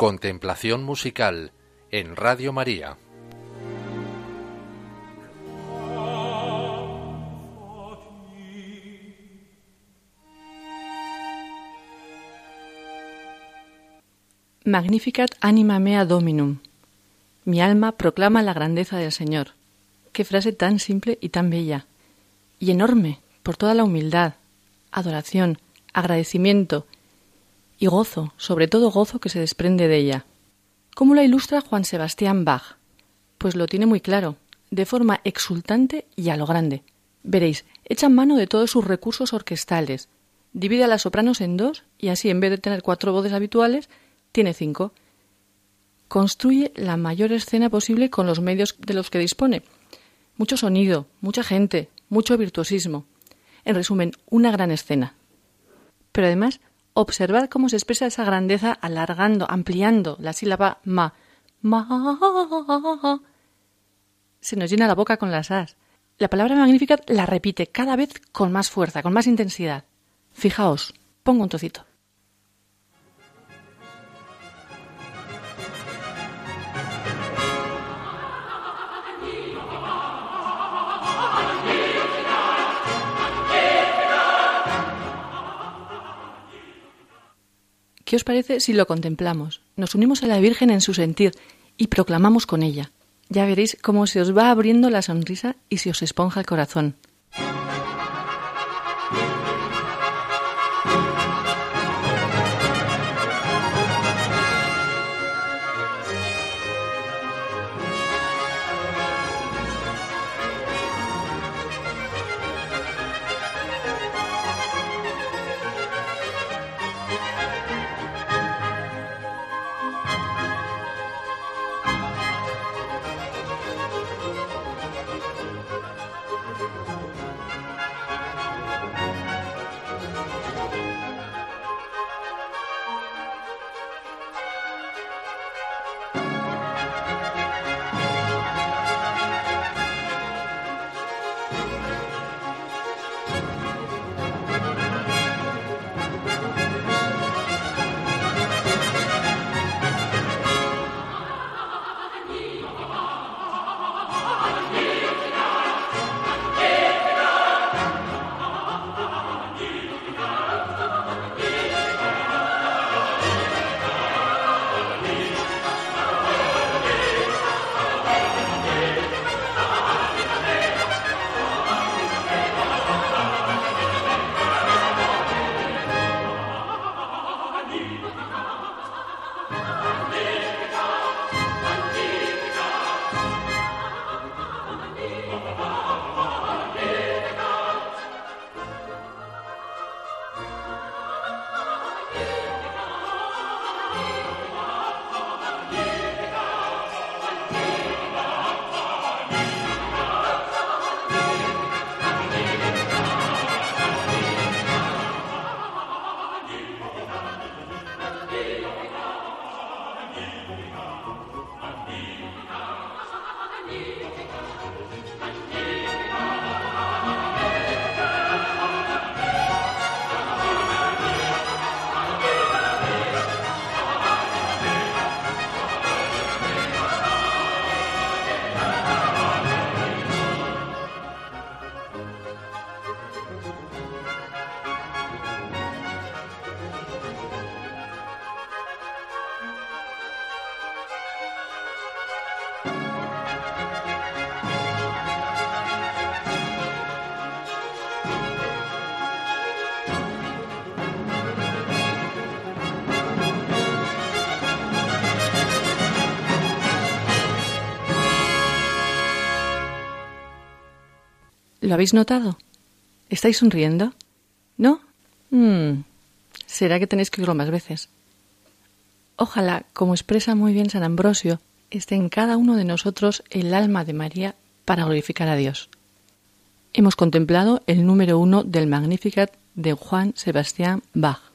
Contemplación musical en Radio María. Magnificat anima mea dominum. Mi alma proclama la grandeza del Señor. Qué frase tan simple y tan bella. Y enorme por toda la humildad, adoración, agradecimiento y gozo, sobre todo gozo que se desprende de ella. ¿Cómo la ilustra Juan Sebastián Bach? Pues lo tiene muy claro, de forma exultante y a lo grande. Veréis, echa mano de todos sus recursos orquestales, divide a las sopranos en dos y así en vez de tener cuatro voces habituales, tiene cinco. Construye la mayor escena posible con los medios de los que dispone. Mucho sonido, mucha gente, mucho virtuosismo. En resumen, una gran escena. Pero además, observad cómo se expresa esa grandeza alargando, ampliando la sílaba ma. Ma. Se nos llena la boca con las as. La palabra magnífica la repite cada vez con más fuerza, con más intensidad. Fijaos, pongo un trocito. ¿Qué os parece si lo contemplamos? Nos unimos a la Virgen en su sentir y proclamamos con ella. Ya veréis cómo se os va abriendo la sonrisa y se os esponja el corazón. ¿Lo habéis notado? ¿Estáis sonriendo? ¿No? Hmm. Será que tenéis que oírlo más veces. Ojalá, como expresa muy bien San Ambrosio, esté en cada uno de nosotros el alma de María para glorificar a Dios. Hemos contemplado el número uno del Magnificat de Juan Sebastián Bach.